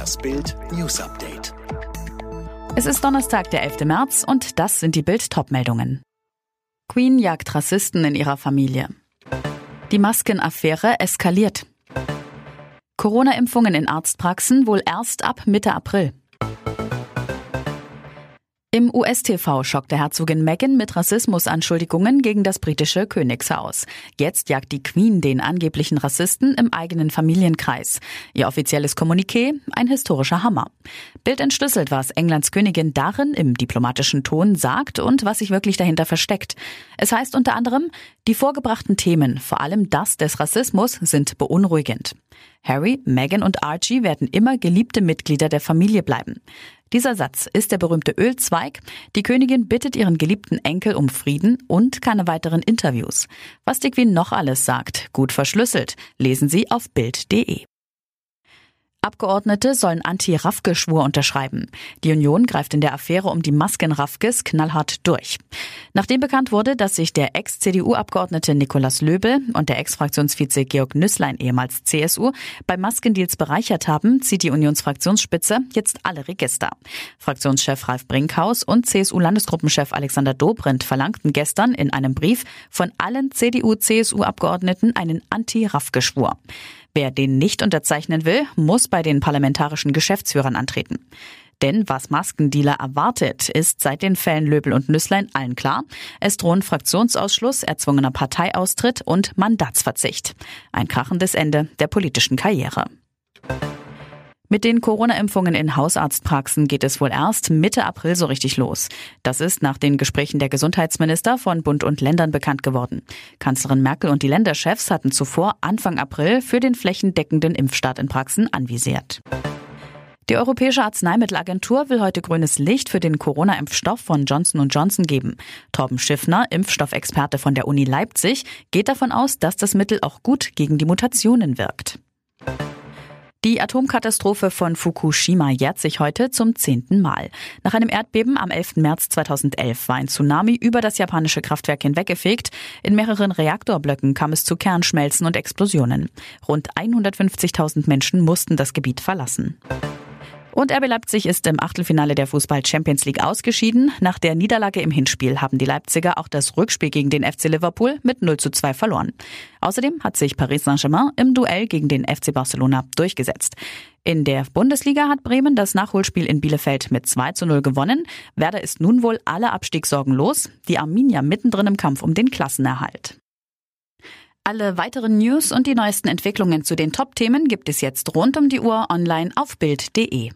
Das Bild News Update. Es ist Donnerstag, der 11. März und das sind die Bild-Top-Meldungen. Queen jagt Rassisten in ihrer Familie. Die Maskenaffäre eskaliert. Corona-Impfungen in Arztpraxen wohl erst ab Mitte April. Im US-TV schockte Herzogin Meghan mit Rassismusanschuldigungen gegen das britische Königshaus. Jetzt jagt die Queen den angeblichen Rassisten im eigenen Familienkreis. Ihr offizielles Kommuniqué, ein historischer Hammer. Bild entschlüsselt, was Englands Königin darin im diplomatischen Ton sagt und was sich wirklich dahinter versteckt. Es heißt unter anderem, die vorgebrachten Themen, vor allem das des Rassismus, sind beunruhigend. Harry, Meghan und Archie werden immer geliebte Mitglieder der Familie bleiben. Dieser Satz ist der berühmte Ölzweig. Die Königin bittet ihren geliebten Enkel um Frieden und keine weiteren Interviews. Was die Queen noch alles sagt, gut verschlüsselt, lesen Sie auf Bild.de. Abgeordnete sollen Anti-Raffke-Schwur unterschreiben. Die Union greift in der Affäre um die Masken-Raffkes knallhart durch. Nachdem bekannt wurde, dass sich der Ex-CDU-Abgeordnete Nikolaus Löbel und der Ex-Fraktionsvize Georg Nüsslein, ehemals CSU, bei Maskendeals bereichert haben, zieht die Unionsfraktionsspitze jetzt alle Register. Fraktionschef Ralf Brinkhaus und CSU-Landesgruppenchef Alexander Dobrindt verlangten gestern in einem Brief von allen CDU-CSU-Abgeordneten einen Anti-Raffke-Schwur. Wer den nicht unterzeichnen will, muss bei den parlamentarischen Geschäftsführern antreten. Denn was Maskendealer erwartet, ist seit den Fällen Löbel und Nüsslein allen klar. Es drohen Fraktionsausschluss, erzwungener Parteiaustritt und Mandatsverzicht. Ein krachendes Ende der politischen Karriere. Mit den Corona-Impfungen in Hausarztpraxen geht es wohl erst Mitte April so richtig los. Das ist nach den Gesprächen der Gesundheitsminister von Bund und Ländern bekannt geworden. Kanzlerin Merkel und die Länderchefs hatten zuvor Anfang April für den flächendeckenden Impfstart in Praxen anvisiert. Die Europäische Arzneimittelagentur will heute grünes Licht für den Corona-Impfstoff von Johnson Johnson geben. Torben Schiffner, Impfstoffexperte von der Uni Leipzig, geht davon aus, dass das Mittel auch gut gegen die Mutationen wirkt. Die Atomkatastrophe von Fukushima jährt sich heute zum zehnten Mal. Nach einem Erdbeben am 11. März 2011 war ein Tsunami über das japanische Kraftwerk hinweggefegt. In mehreren Reaktorblöcken kam es zu Kernschmelzen und Explosionen. Rund 150.000 Menschen mussten das Gebiet verlassen. Und RB Leipzig ist im Achtelfinale der Fußball Champions League ausgeschieden. Nach der Niederlage im Hinspiel haben die Leipziger auch das Rückspiel gegen den FC Liverpool mit 0 zu 2 verloren. Außerdem hat sich Paris Saint-Germain im Duell gegen den FC Barcelona durchgesetzt. In der Bundesliga hat Bremen das Nachholspiel in Bielefeld mit 2 zu 0 gewonnen. Werder ist nun wohl alle Abstiegssorgen los. Die Arminia mittendrin im Kampf um den Klassenerhalt. Alle weiteren News und die neuesten Entwicklungen zu den Top-Themen gibt es jetzt rund um die Uhr online auf Bild.de.